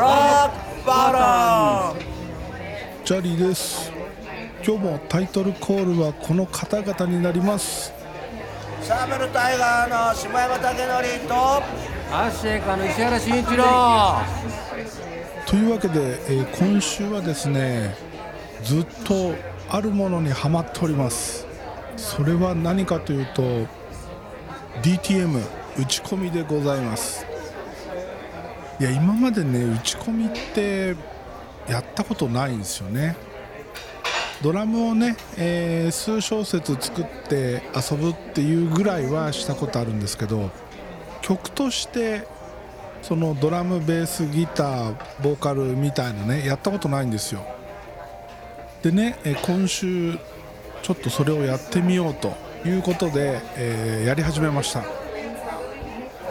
ックバトンチャーリーです。今日もタイトルコールはこの方々になります。サーベルタイガーの下山武則とアッシェイカの石原慎一郎。というわけで、えー今週はですねずっとあるものにはまっております。それは何かというと DTM 打ち込みでございますいや今までね打ち込みってやったことないんですよね。ドラムをね、えー数小節作って遊ぶっていうぐらいはしたことあるんですけど曲としてそのドラムベースギターボーカルみたいなねやったことないんですよ。でねえ今週ちょっとそれをやってみようということで、えーやり始めました。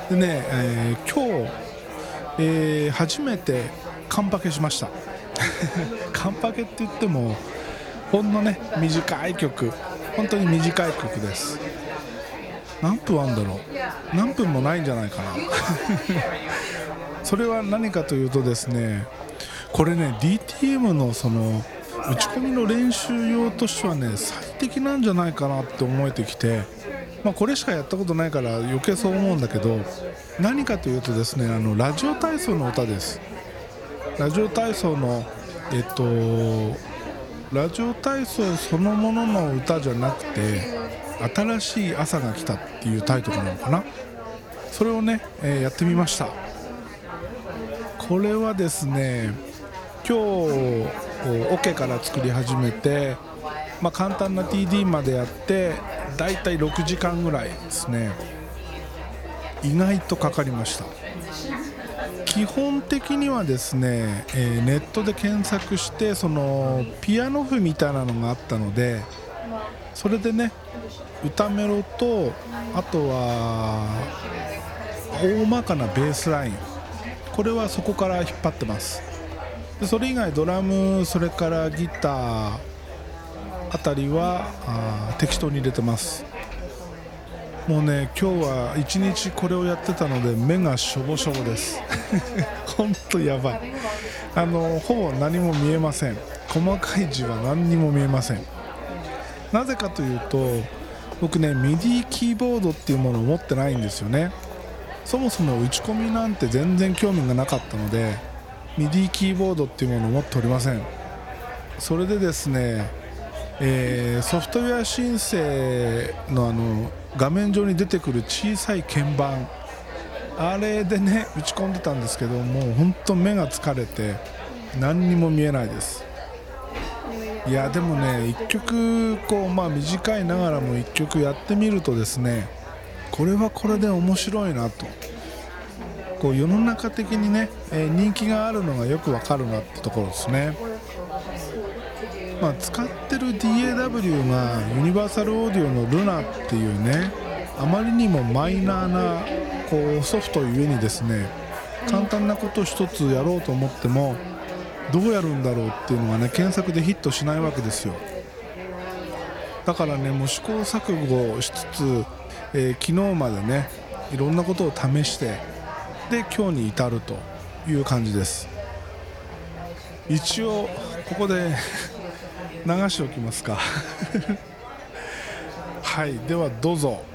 でね、えー今日、えー初めてカンパケしました。カンパケって言ってもほんのね短い曲。本当に短い曲です。何分あんだろう。何分もないんじゃないかな。それは何かというとですねこれね DTM のその打ち込みの練習用としてはね最適なんじゃないかなって思えてきて、まあ、これしかやったことないから余計そう思うんだけど何かというとですねあのラジオ体操の歌です。ラジオ体操のえっとラジオ体操そのものの歌じゃなくて新しい朝が来たっていうタイトルなのかな。それをね、えーやってみました。これはですね今日オケから作り始めて、まあ、簡単な TD までやってだいたい6時間ぐらいですね。意外とかかりました。基本的にはですね、えーネットで検索してそのピアノ譜みたいなのがあったのでそれでね歌メロとあとは大まかなベースライン。これはそこから引っ張ってます。でそれ以外ドラムそれからギターあたりはあ適当に入れてます。もうね今日は一日これをやってたので目がしょぼしょぼです。本当やばい。あのほぼ何も見えません。細かい字は何にも見えません。なぜかというと僕ね MIDI キーボードっていうものを持ってないんですよね。そもそも打ち込みなんて全然興味がなかったので MIDI キーボードっていうものを持っておりません。それでですね、えーソフトウェア申請のあの画面上に出てくる小さい鍵盤。あれでね打ち込んでたんですけどもう本当目が疲れて何にも見えないです。いやでもね1曲こうまあ短いながらも1曲やってみるとですねこれはこれで面白いなと。こう世の中的にね、え人気があるのがよくわかるなってところですね。まあ、使ってる DAW がユニバーサルオーディオのルナっていうねあまりにもマイナーなこうソフトゆえにですね簡単なこと一つやろうと思ってもどうやるんだろうっていうのがね検索でヒットしないわけですよ。だからねもう試行錯誤しつつ、えー昨日までねいろんなことを試してで今日に至るという感じです。一応ここで流しておきますか。はいではどうぞ。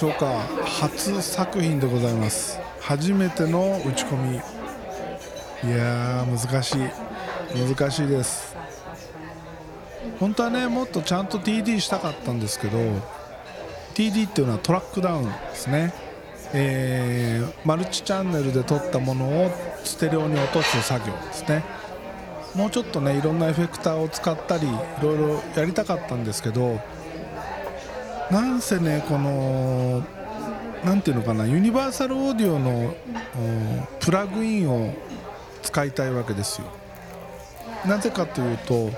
しょうか初作品でございます。初めての打ち込み。いやー難しい。難しいです。本当はねもっとちゃんと TD したかったんですけど TD っていうのはトラックダウンですね。えーマルチチャンネルで撮ったものをステレオに落とす作業ですね。もうちょっとねいろんなエフェクターを使ったりいろいろやりたかったんですけどなんせねこのなんていうのかなユニバーサルオーディオのプラグインを使いたいわけですよ。なぜかというと、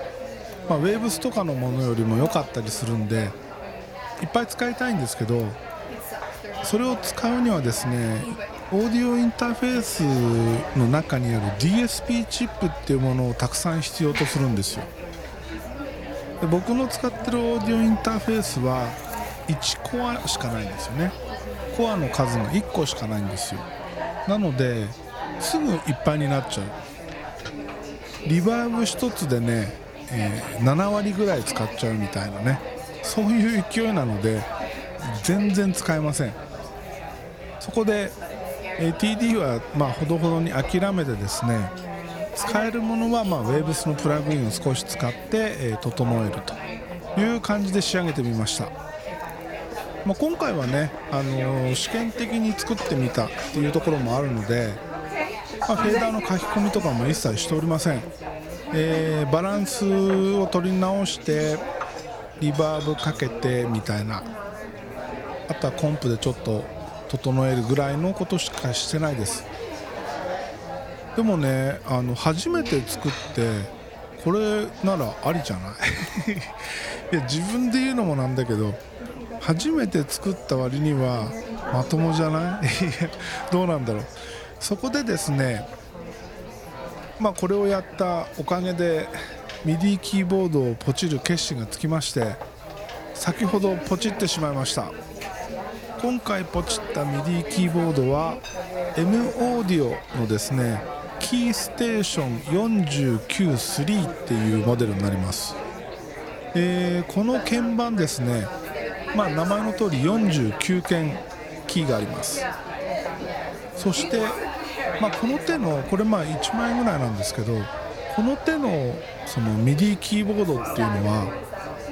まあ、ウェーブスとかのものよりも良かったりするんでいっぱい使いたいんですけどそれを使うにはですねオーディオインターフェースの中にある DSP チップっていうものをたくさん必要とするんですよ。で僕の使ってるオーディオインターフェースは1コアしかないんですよね。コアの数が1個しかないんですよ。なのですぐいっぱいになっちゃう。リバーブ1つでね、えー7割ぐらい使っちゃうみたいなね。そういう勢いなので全然使えません。そこで、え td はまあほどほどに諦めてですね使えるものはまあ Waves のプラグインを少し使って、え整えるという感じで仕上げてみました、まあ、今回はね、あのー試験的に作ってみたっていうところもあるので、まあ、フェーダーの書き込みとかも一切しておりません、えーバランスを取り直してリバーブかけてみたいなあとはコンプでちょっと整えるぐらいのことしかしてないです。でもねあの初めて作ってこれならありじゃない？いや自分で言うのもなんだけど初めて作った割にはまともじゃない？どうなんだろう。そこでですねまあこれをやったおかげで MIDI キーボードをポチる決心がつきまして先ほどポチってしまいました。今回ポチった MIDI キーボードは M オーディオのですねキーステーション493っていうモデルになります、えーこの鍵盤ですねまあ名前の通り49鍵キーがあります。そして、まあ、この手のこれまあ1万円ぐらいなんですけどこの手のその MIDI キーボードっていうのは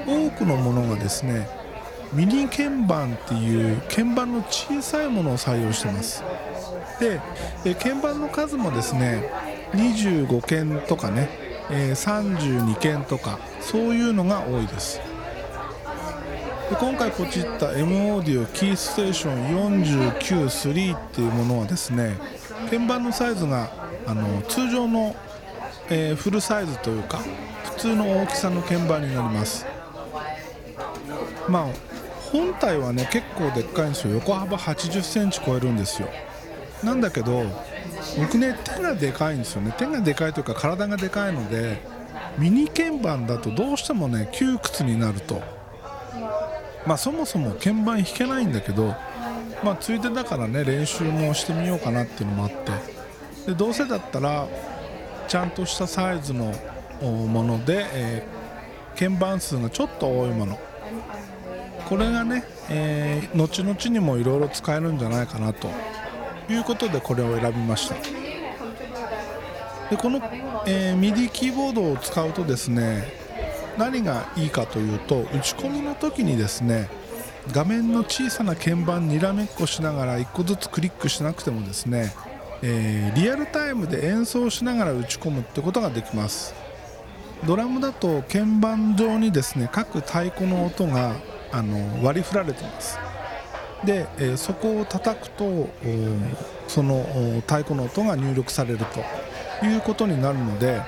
多くのものがですねミニ鍵盤っていう鍵盤の小さいものを採用してます。で鍵盤の数もですね25鍵とかね、32鍵とかそういうのが多いです。今回ポチった M オーディオキーステーション493っていうものはですね鍵盤のサイズがあの通常の、えーフルサイズというか普通の大きさの鍵盤になります。まあ本体はね結構でっかいんですよ。横幅8 0センチ超えるんですよ。なんだけど僕ね手がでかいんですよね。手がでかいというか体がでかいのでミニ鍵盤だとどうしてもね窮屈になると。まあそもそも鍵盤弾けないんだけどまあついでだからね練習もしてみようかなっていうのもあって。でどうせだったらちゃんとしたサイズのもので、えー鍵盤数がちょっと多いもの。これがね、えー後々にもいろいろ使えるんじゃないかなと。いうことでこれを選びました。でこの、えー MIDI キーボードを使うとですね何がいいかというと打ち込みの時にですね画面の小さな鍵盤にらめっこしながら1個ずつクリックしなくてもですね、えーリアルタイムで演奏しながら打ち込むってことができます。ドラムだと鍵盤上にですね各太鼓の音があの割り振られてます。で、えーそこを叩くとその太鼓の音が入力されるということになるので、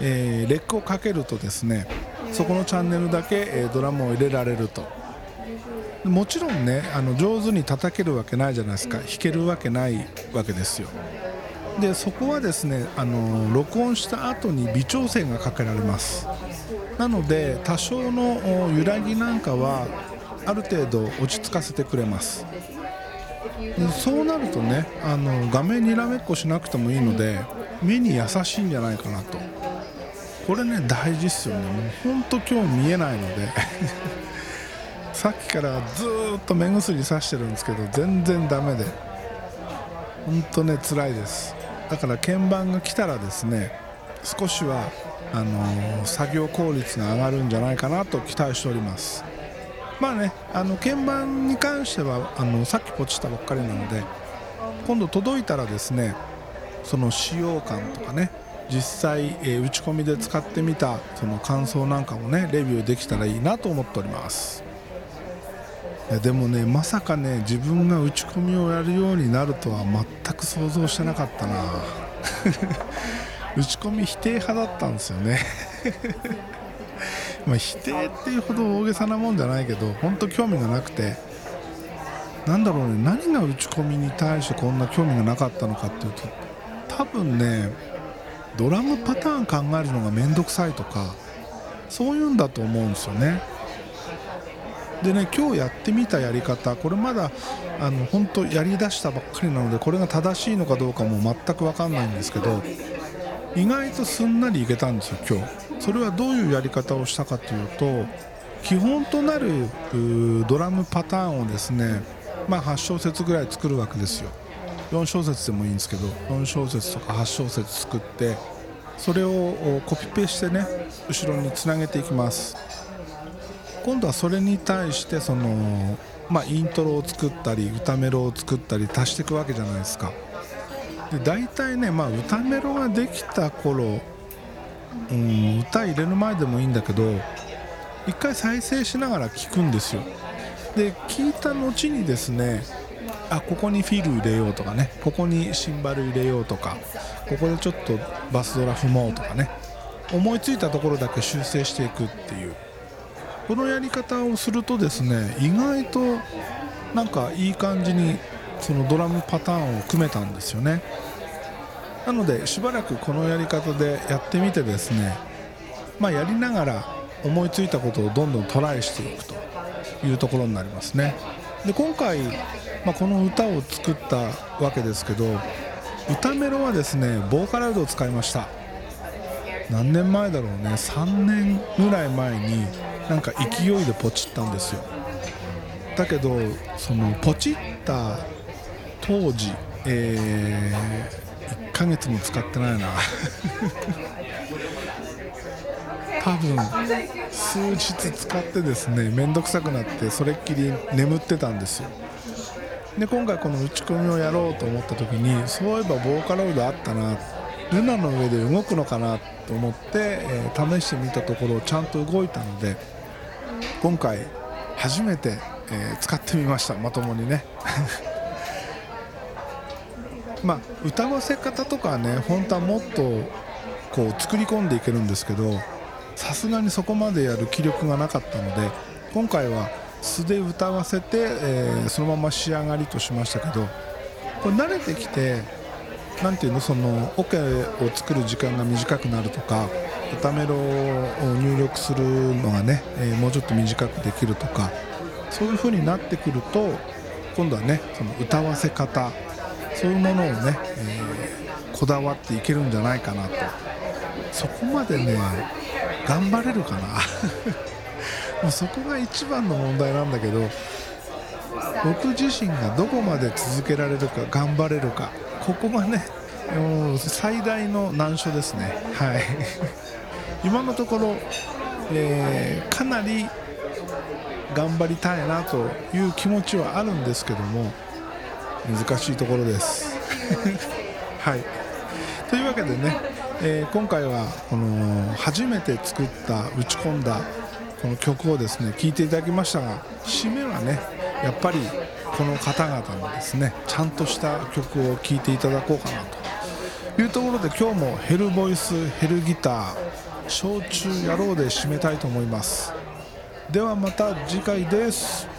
えーレックをかけるとですねそこのチャンネルだけ、えドラムを入れられると。もちろんねあの上手に叩けるわけないじゃないですか。弾けるわけないわけですよ。でそこはですねあの録音した後に微調整がかけられます。なので多少の揺らぎなんかはある程度落ち着かせてくれます。そうなるとねあの画面にらめっこしなくてもいいので目に優しいんじゃないかなと。これね大事っすよね。もうほんと今日見えないので。さっきからずっと目薬さしてるんですけど全然ダメで。ほんとね辛いです。だから鍵盤が来たらですね少しはあのー作業効率が上がるんじゃないかなと期待しております。まあねあの鍵盤に関してはあのさっきポチったばっかりなので今度届いたらですねその使用感とかね実際、えー打ち込みで使ってみたその感想なんかもねレビューできたらいいなと思っております。いやでもねまさかね自分が打ち込みをやるようになるとは全く想像してなかったな。打ち込み否定派だったんですよね。ま否定っていうほど大げさなもんじゃないけど本当興味がなくて。なんだろうね何が打ち込みに対してこんな興味がなかったのかっていうと多分ねドラムパターン考えるのが面倒くさいとかそういうんだと思うんですよね。でね今日やってみたやり方これまだあの本当やりだしたばっかりなのでこれが正しいのかどうかも全く分かんないんですけど意外とすんなりいけたんですよ今日。それはどういうやり方をしたかというと基本となるドラムパターンをですねまあ8小節ぐらい作るわけですよ。4小節でもいいんですけど4小節とか8小節作ってそれをコピペしてね後ろにつなげていきます。今度はそれに対してその、まあ、イントロを作ったり歌メロを作ったり足していくわけじゃないですか。で大体ね、まあ、歌メロができた頃、うん、歌入れる前でもいいんだけど一回再生しながら聴くんですよ。で聞いた後にですねあここにフィル入れようとかね。ここにシンバル入れようとか。ここでちょっとバスドラ踏もうとかね。思いついたところだけ修正していくっていう。このやり方をするとですね意外となんかいい感じにそのドラムパターンを組めたんですよね。なのでしばらくこのやり方でやってみてですねまあやりながら思いついたことをどんどんトライしていくというところになりますね。で今回、まあ、この歌を作ったわけですけど歌メロはですねボーカロイドを使いました。何年前だろうね。3年ぐらい前になんか勢いでポチったんですよ。だけどそのポチった当時、え1ヶ月も使ってないな。多分数日使ってですね面倒くさくなってそれっきり眠ってたんですよ。で今回この打ち込みをやろうと思った時にそういえばボーカロイドあったなルナの上で動くのかなと思って、えー試してみたところちゃんと動いたので今回初めて、えー使ってみました。まともにね。まあ歌わせ方とかはね本当はもっとこう作り込んでいけるんですけどさすがにそこまでやる気力がなかったので今回は素で歌わせて、えーそのまま仕上がりとしましたけどこれ慣れてきてなんていうのそのオケを作る時間が短くなるとか歌メロを入力するのがね、えーもうちょっと短くできるとかそういう風になってくると今度はねその歌わせ方そういうものをね、えーこだわっていけるんじゃないかなと。そこまでね頑張れるかな。もうそこが一番の問題なんだけど僕自身がどこまで続けられるか頑張れるか。ここがねもう最大の難所ですね。はい。今のところ、えーかなり頑張りたいなという気持ちはあるんですけども難しいところです。はい。というわけでね、えー今回はこの初めて作った打ち込んだこの曲をですね聴いていただきましたが締めはねやっぱりこの方々のですねちゃんとした曲を聴いていただこうかなと。いうところで今日もヘルボイスヘルギター焼酎野郎で締めたいと思います。ではまた次回です。